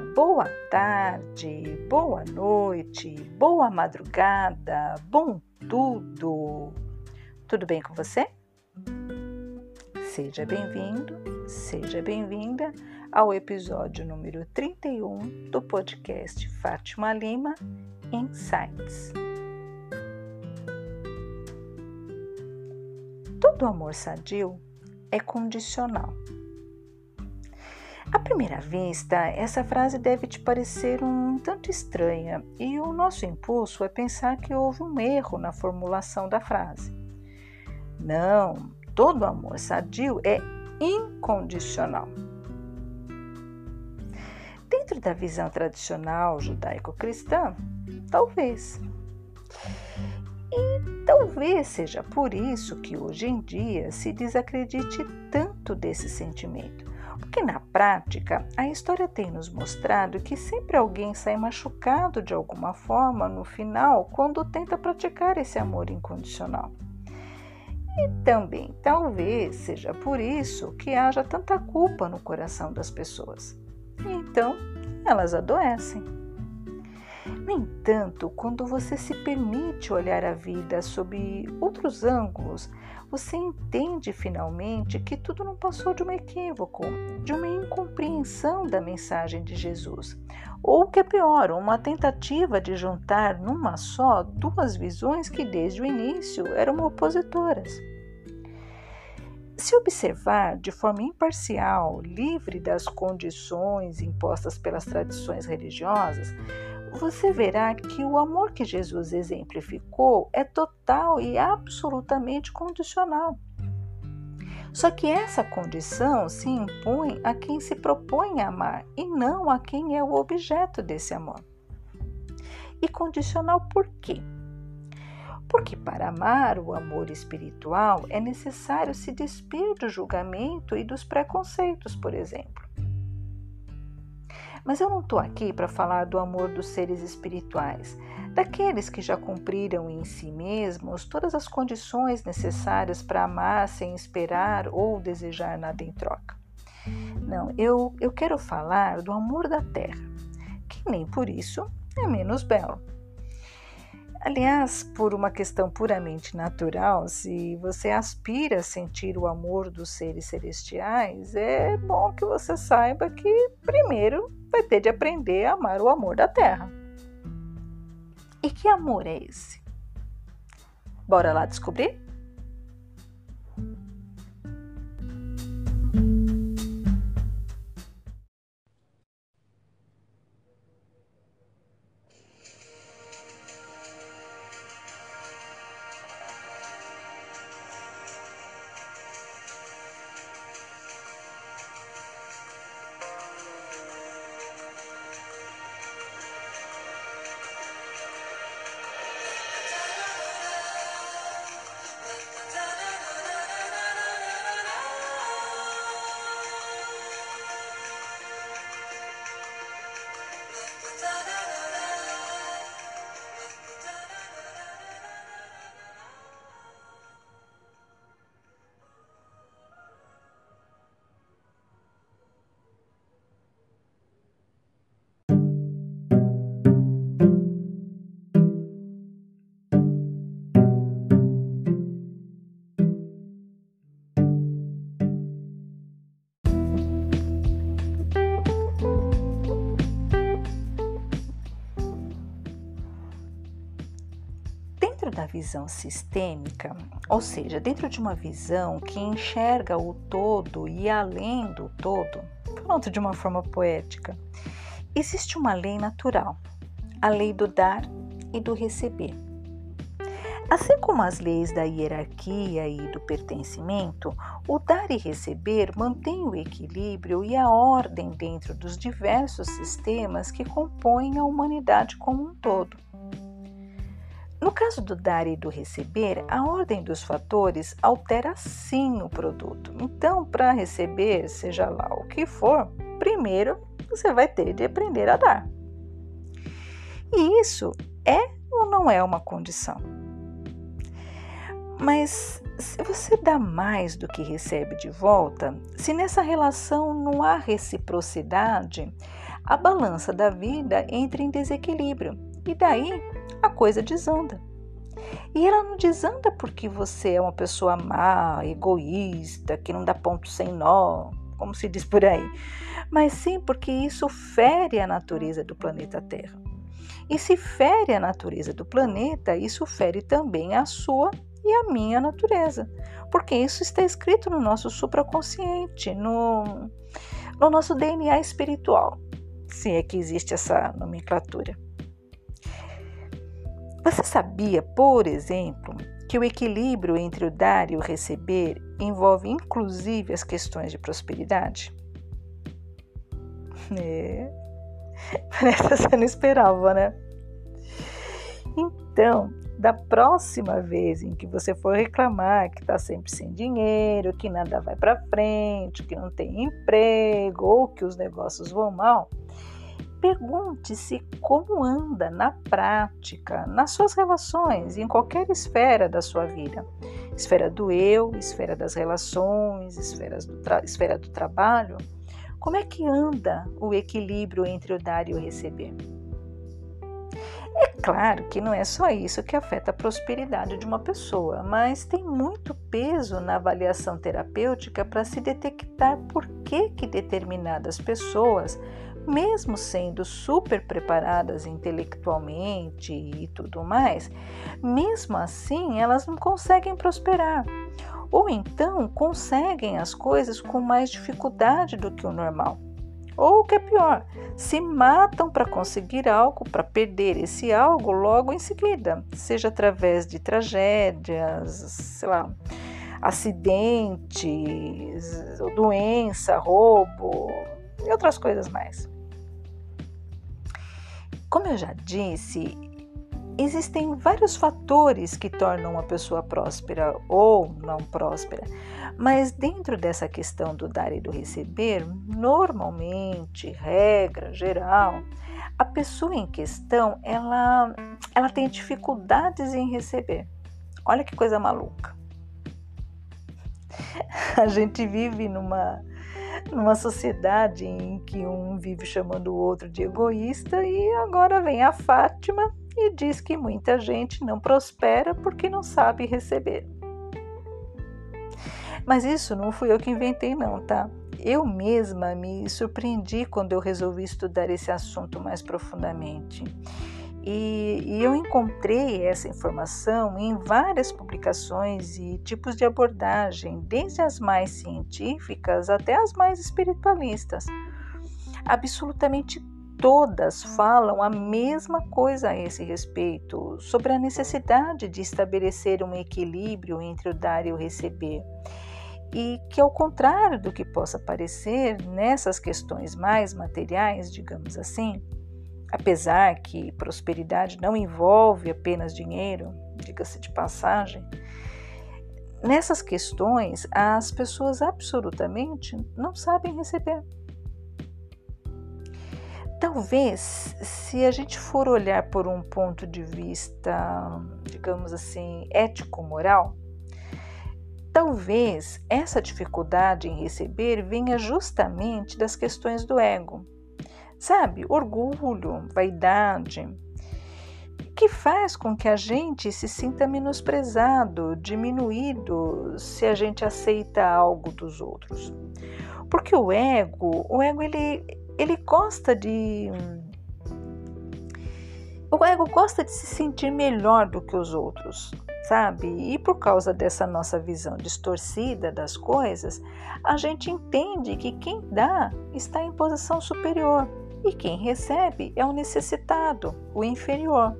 boa tarde, boa noite, boa madrugada, bom tudo. Tudo bem com você? Seja bem-vindo, seja bem-vinda ao episódio número 31 do podcast Fátima Lima Insights. Todo amor sadio é condicional. À primeira vista, essa frase deve te parecer um tanto estranha e o nosso impulso é pensar que houve um erro na formulação da frase. Não, todo amor sadio é incondicional. Dentro da visão tradicional judaico-cristã, talvez. E talvez seja por isso que hoje em dia se desacredite tanto desse sentimento porque na prática, a história tem nos mostrado que sempre alguém sai machucado de alguma forma no final quando tenta praticar esse amor incondicional. E também talvez seja por isso que haja tanta culpa no coração das pessoas. E então elas adoecem. No entanto, quando você se permite olhar a vida sob outros ângulos, você entende finalmente que tudo não passou de um equívoco, de uma incompreensão da mensagem de Jesus, ou que é pior, uma tentativa de juntar numa só duas visões que desde o início eram opositoras. Se observar de forma imparcial, livre das condições impostas pelas tradições religiosas, você verá que o amor que Jesus exemplificou é total e absolutamente condicional. Só que essa condição se impõe a quem se propõe a amar e não a quem é o objeto desse amor. E condicional por quê? Porque para amar o amor espiritual é necessário se despir do julgamento e dos preconceitos, por exemplo. Mas eu não estou aqui para falar do amor dos seres espirituais, daqueles que já cumpriram em si mesmos todas as condições necessárias para amar sem esperar ou desejar nada em troca. Não, eu, eu quero falar do amor da terra, que nem por isso é menos belo. Aliás, por uma questão puramente natural, se você aspira a sentir o amor dos seres celestiais, é bom que você saiba que, primeiro, vai ter de aprender a amar o amor da terra. E que amor é esse? Bora lá descobrir? Visão sistêmica, ou seja, dentro de uma visão que enxerga o todo e além do todo, pronto de uma forma poética, existe uma lei natural, a lei do dar e do receber. Assim como as leis da hierarquia e do pertencimento, o dar e receber mantém o equilíbrio e a ordem dentro dos diversos sistemas que compõem a humanidade como um todo. No caso do dar e do receber, a ordem dos fatores altera sim o produto. Então, para receber, seja lá o que for, primeiro você vai ter de aprender a dar. E isso é ou não é uma condição? Mas se você dá mais do que recebe de volta, se nessa relação não há reciprocidade, a balança da vida entra em desequilíbrio e daí a coisa desanda. E ela não desanda porque você é uma pessoa má, egoísta, que não dá ponto sem nó, como se diz por aí, mas sim porque isso fere a natureza do planeta Terra. E se fere a natureza do planeta, isso fere também a sua e a minha natureza, porque isso está escrito no nosso supraconsciente, no, no nosso DNA espiritual, se é que existe essa nomenclatura. Você sabia, por exemplo, que o equilíbrio entre o dar e o receber envolve inclusive as questões de prosperidade? É. Parece você não esperava, né? Então, da próxima vez em que você for reclamar que está sempre sem dinheiro, que nada vai para frente, que não tem emprego ou que os negócios vão mal, pergunte-se como anda na prática, nas suas relações, em qualquer esfera da sua vida. Esfera do eu, esfera das relações, do esfera do trabalho. Como é que anda o equilíbrio entre o dar e o receber? É claro que não é só isso que afeta a prosperidade de uma pessoa, mas tem muito peso na avaliação terapêutica para se detectar por que, que determinadas pessoas, mesmo sendo super preparadas intelectualmente e tudo mais, mesmo assim elas não conseguem prosperar. Ou então conseguem as coisas com mais dificuldade do que o normal. Ou o que é pior, se matam para conseguir algo, para perder esse algo logo em seguida, seja através de tragédias, sei lá, acidentes, doença, roubo e outras coisas mais. Como eu já disse, existem vários fatores que tornam uma pessoa próspera ou não próspera, mas dentro dessa questão do dar e do receber, normalmente, regra geral, a pessoa em questão ela, ela tem dificuldades em receber. Olha que coisa maluca. A gente vive numa numa sociedade em que um vive chamando o outro de egoísta e agora vem a Fátima e diz que muita gente não prospera porque não sabe receber. Mas isso não fui eu que inventei, não, tá? Eu mesma me surpreendi quando eu resolvi estudar esse assunto mais profundamente. E, e, eu encontrei essa informação em várias publicações e tipos de abordagem, desde as mais científicas até as mais espiritualistas. Absolutamente todas falam a mesma coisa a esse respeito, sobre a necessidade de estabelecer um equilíbrio entre o dar e o receber. E que, ao contrário do que possa parecer nessas questões mais materiais, digamos assim, Apesar que prosperidade não envolve apenas dinheiro, diga-se de passagem, nessas questões as pessoas absolutamente não sabem receber. Talvez, se a gente for olhar por um ponto de vista, digamos assim, ético-moral, talvez essa dificuldade em receber venha justamente das questões do ego, sabe? Orgulho, vaidade, que faz com que a gente se sinta menosprezado, diminuído se a gente aceita algo dos outros. Porque o ego, o ego ele, ele gosta de o ego gosta de se sentir melhor do que os outros, sabe? E por causa dessa nossa visão distorcida das coisas, a gente entende que quem dá está em posição superior e quem recebe é o necessitado, o inferior,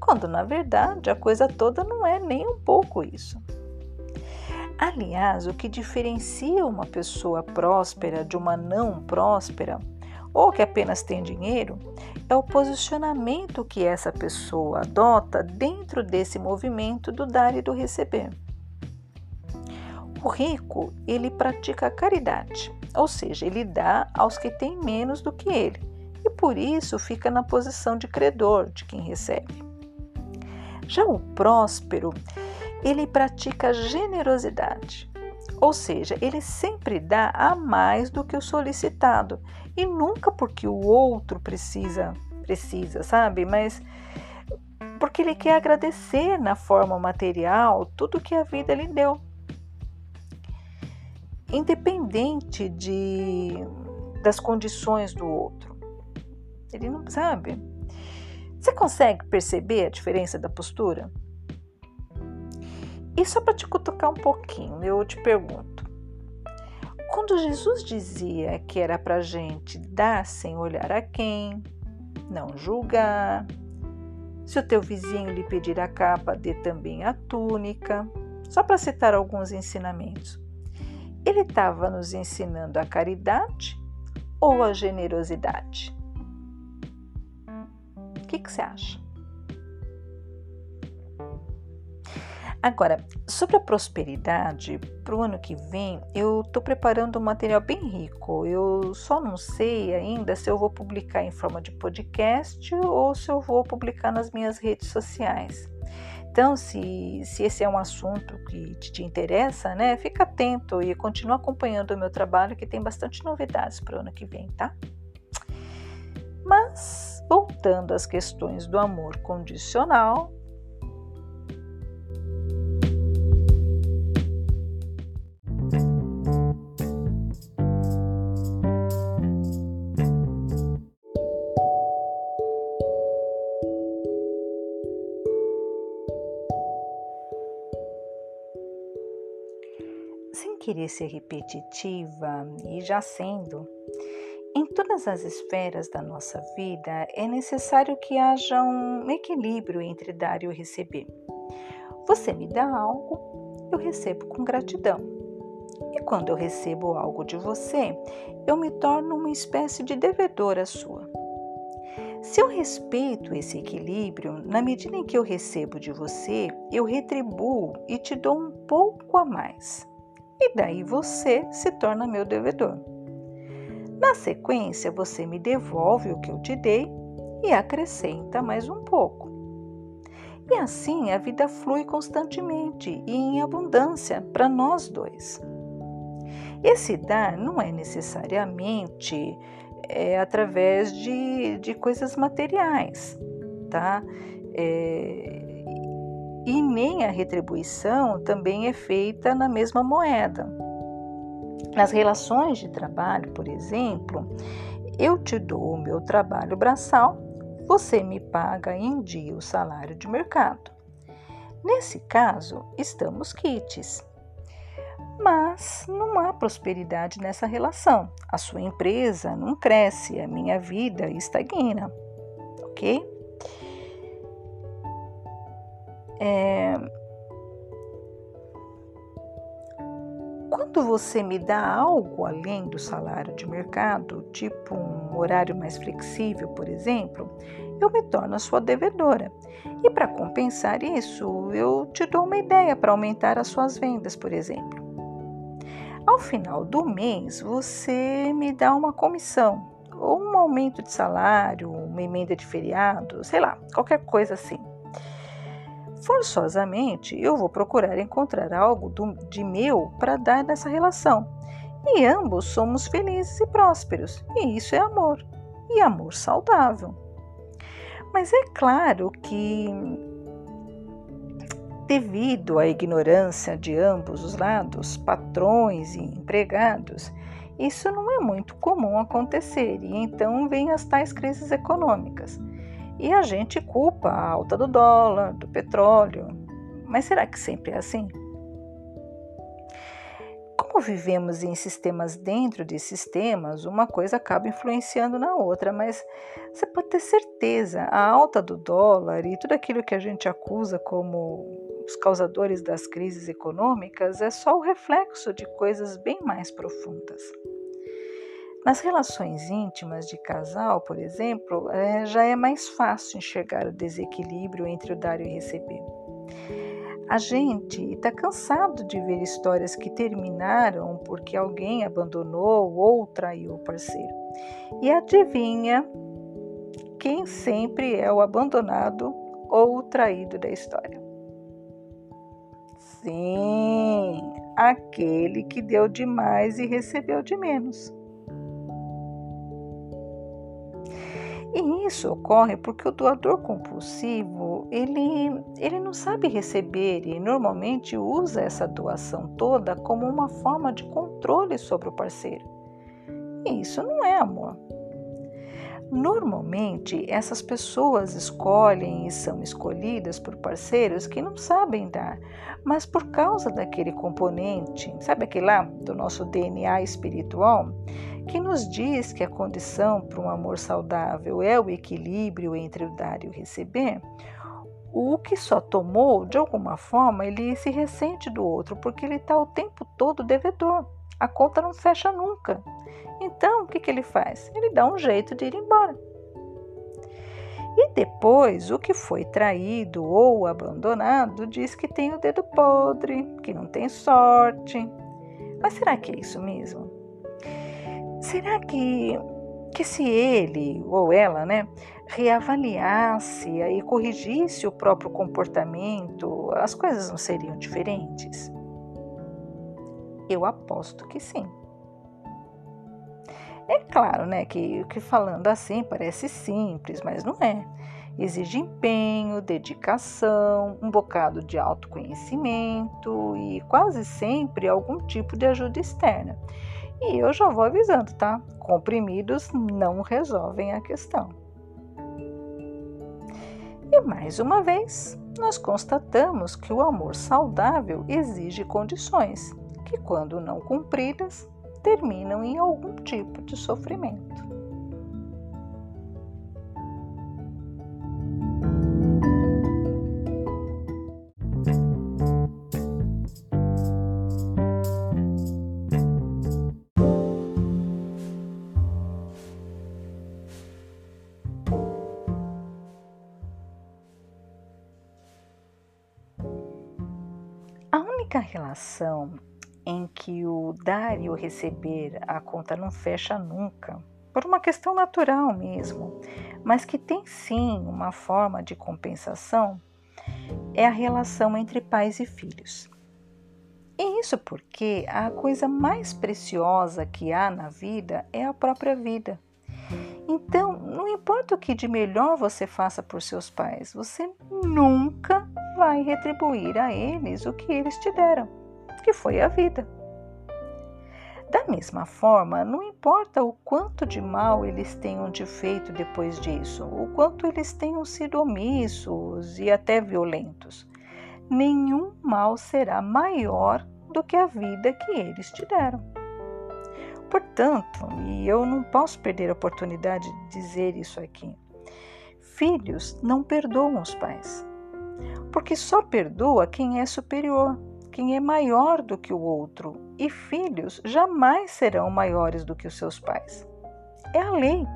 quando na verdade a coisa toda não é nem um pouco isso. Aliás, o que diferencia uma pessoa próspera de uma não próspera, ou que apenas tem dinheiro, é o posicionamento que essa pessoa adota dentro desse movimento do dar e do receber. O rico, ele pratica caridade, ou seja, ele dá aos que têm menos do que ele, e por isso fica na posição de credor de quem recebe. Já o próspero, ele pratica generosidade, Ou seja, ele sempre dá a mais do que o solicitado e nunca porque o outro precisa, precisa, sabe? Mas porque ele quer agradecer na forma material tudo que a vida lhe deu. Independente de das condições do outro. Ele não sabe. Você consegue perceber a diferença da postura? E só para te cutucar um pouquinho, eu te pergunto: quando Jesus dizia que era para gente dar sem olhar a quem, não julgar, se o teu vizinho lhe pedir a capa, dê também a túnica, só para citar alguns ensinamentos, ele estava nos ensinando a caridade ou a generosidade? O que, que você acha? Agora, sobre a prosperidade, para o ano que vem, eu estou preparando um material bem rico. Eu só não sei ainda se eu vou publicar em forma de podcast ou se eu vou publicar nas minhas redes sociais. Então, se, se esse é um assunto que te, te interessa, né, fica atento e continua acompanhando o meu trabalho, que tem bastante novidades para o ano que vem, tá? Mas, voltando às questões do amor condicional, querer ser repetitiva e já sendo, em todas as esferas da nossa vida é necessário que haja um equilíbrio entre dar e receber. Você me dá algo, eu recebo com gratidão. E quando eu recebo algo de você, eu me torno uma espécie de devedora sua. Se eu respeito esse equilíbrio, na medida em que eu recebo de você, eu retribuo e te dou um pouco a mais e daí você se torna meu devedor. Na sequência, você me devolve o que eu te dei e acrescenta mais um pouco. E assim a vida flui constantemente e em abundância para nós dois. Esse dar não é necessariamente é, através de, de coisas materiais, tá? É, e nem a retribuição também é feita na mesma moeda. Nas relações de trabalho, por exemplo, eu te dou o meu trabalho braçal, você me paga em dia o salário de mercado. Nesse caso, estamos quites. Mas não há prosperidade nessa relação. A sua empresa não cresce, a minha vida estagna. Ok? É... Quando você me dá algo além do salário de mercado, tipo um horário mais flexível, por exemplo, eu me torno a sua devedora. E para compensar isso, eu te dou uma ideia para aumentar as suas vendas, por exemplo. Ao final do mês, você me dá uma comissão, ou um aumento de salário, uma emenda de feriado, sei lá, qualquer coisa assim. Forçosamente, eu vou procurar encontrar algo do, de meu para dar nessa relação. E ambos somos felizes e prósperos, e isso é amor, e amor saudável. Mas é claro que, devido à ignorância de ambos os lados, patrões e empregados, isso não é muito comum acontecer, e então vêm as tais crises econômicas e a gente culpa a alta do dólar, do petróleo. Mas será que sempre é assim? Como vivemos em sistemas dentro de sistemas, uma coisa acaba influenciando na outra, mas você pode ter certeza, a alta do dólar e tudo aquilo que a gente acusa como os causadores das crises econômicas é só o reflexo de coisas bem mais profundas. Nas relações íntimas de casal, por exemplo, é, já é mais fácil enxergar o desequilíbrio entre o dar e o receber. A gente está cansado de ver histórias que terminaram porque alguém abandonou ou traiu o parceiro. E adivinha quem sempre é o abandonado ou o traído da história? Sim, aquele que deu demais e recebeu de menos. E isso ocorre porque o doador compulsivo, ele, ele não sabe receber e normalmente usa essa doação toda como uma forma de controle sobre o parceiro. E isso não é amor. Normalmente, essas pessoas escolhem e são escolhidas por parceiros que não sabem dar, mas por causa daquele componente, sabe aquele lá do nosso DNA espiritual, que nos diz que a condição para um amor saudável é o equilíbrio entre o dar e o receber, o que só tomou, de alguma forma, ele se ressente do outro, porque ele está o tempo todo devedor. A conta não fecha nunca. Então, o que, que ele faz? Ele dá um jeito de ir embora. E depois, o que foi traído ou abandonado diz que tem o dedo podre, que não tem sorte. Mas será que é isso mesmo? Será que, que se ele ou ela né, reavaliasse e corrigisse o próprio comportamento, as coisas não seriam diferentes? Eu aposto que sim. É claro, né, que, que falando assim parece simples, mas não é. Exige empenho, dedicação, um bocado de autoconhecimento e quase sempre algum tipo de ajuda externa. E eu já vou avisando, tá? Comprimidos não resolvem a questão. E mais uma vez, nós constatamos que o amor saudável exige condições que, quando não cumpridas, terminam em algum tipo de sofrimento. A única relação em que o dar e o receber, a conta não fecha nunca, por uma questão natural mesmo, mas que tem sim uma forma de compensação, é a relação entre pais e filhos. E isso porque a coisa mais preciosa que há na vida é a própria vida. Então, não importa o que de melhor você faça por seus pais, você nunca vai retribuir a eles o que eles te deram que foi a vida. Da mesma forma, não importa o quanto de mal eles tenham te feito depois disso, o quanto eles tenham sido omissos e até violentos, nenhum mal será maior do que a vida que eles te deram. Portanto, e eu não posso perder a oportunidade de dizer isso aqui, filhos não perdoam os pais, porque só perdoa quem é superior quem é maior do que o outro, e filhos jamais serão maiores do que os seus pais. É a lei.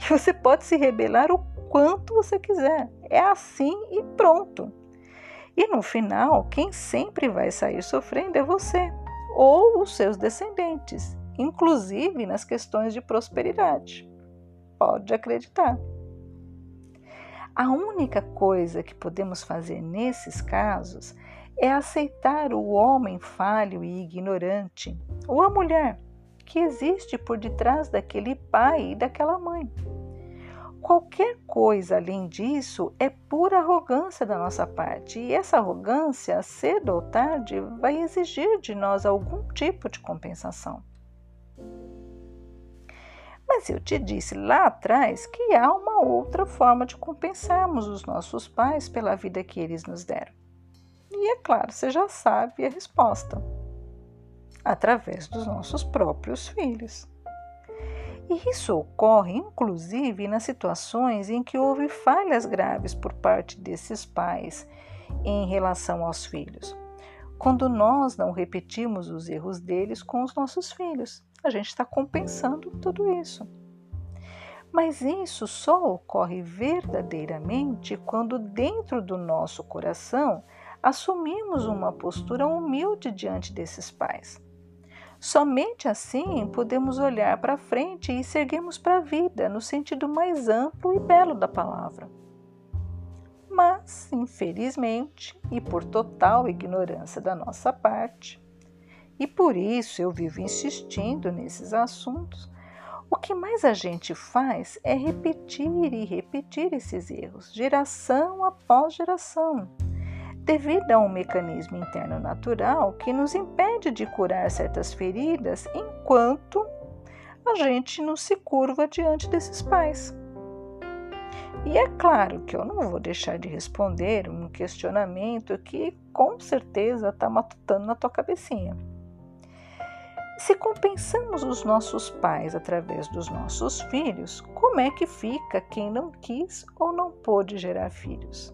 E você pode se rebelar o quanto você quiser. É assim e pronto. E no final, quem sempre vai sair sofrendo é você ou os seus descendentes, inclusive nas questões de prosperidade. Pode acreditar. A única coisa que podemos fazer nesses casos é aceitar o homem falho e ignorante, ou a mulher que existe por detrás daquele pai e daquela mãe. Qualquer coisa além disso é pura arrogância da nossa parte, e essa arrogância, cedo ou tarde, vai exigir de nós algum tipo de compensação. Mas eu te disse lá atrás que há uma outra forma de compensarmos os nossos pais pela vida que eles nos deram. E é claro, você já sabe a resposta: através dos nossos próprios filhos. E isso ocorre inclusive nas situações em que houve falhas graves por parte desses pais em relação aos filhos. Quando nós não repetimos os erros deles com os nossos filhos, a gente está compensando tudo isso. Mas isso só ocorre verdadeiramente quando, dentro do nosso coração, assumimos uma postura humilde diante desses pais. Somente assim podemos olhar para frente e seguirmos para a vida no sentido mais amplo e belo da palavra. Mas, infelizmente, e por total ignorância da nossa parte, e por isso eu vivo insistindo nesses assuntos, o que mais a gente faz é repetir e repetir esses erros, geração após geração, devido a um mecanismo interno natural que nos impede de curar certas feridas enquanto a gente não se curva diante desses pais. E é claro que eu não vou deixar de responder um questionamento que com certeza está matutando na tua cabecinha. Se compensamos os nossos pais através dos nossos filhos, como é que fica quem não quis ou não pôde gerar filhos?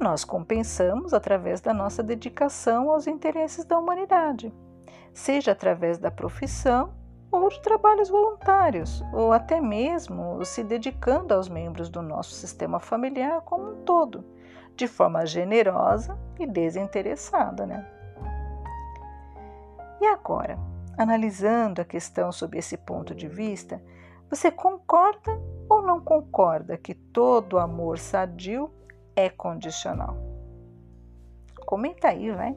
Nós compensamos através da nossa dedicação aos interesses da humanidade, seja através da profissão ou de trabalhos voluntários, ou até mesmo se dedicando aos membros do nosso sistema familiar como um todo, de forma generosa e desinteressada, né? E agora, analisando a questão sob esse ponto de vista, você concorda ou não concorda que todo amor sadio é condicional? Comenta aí, vai.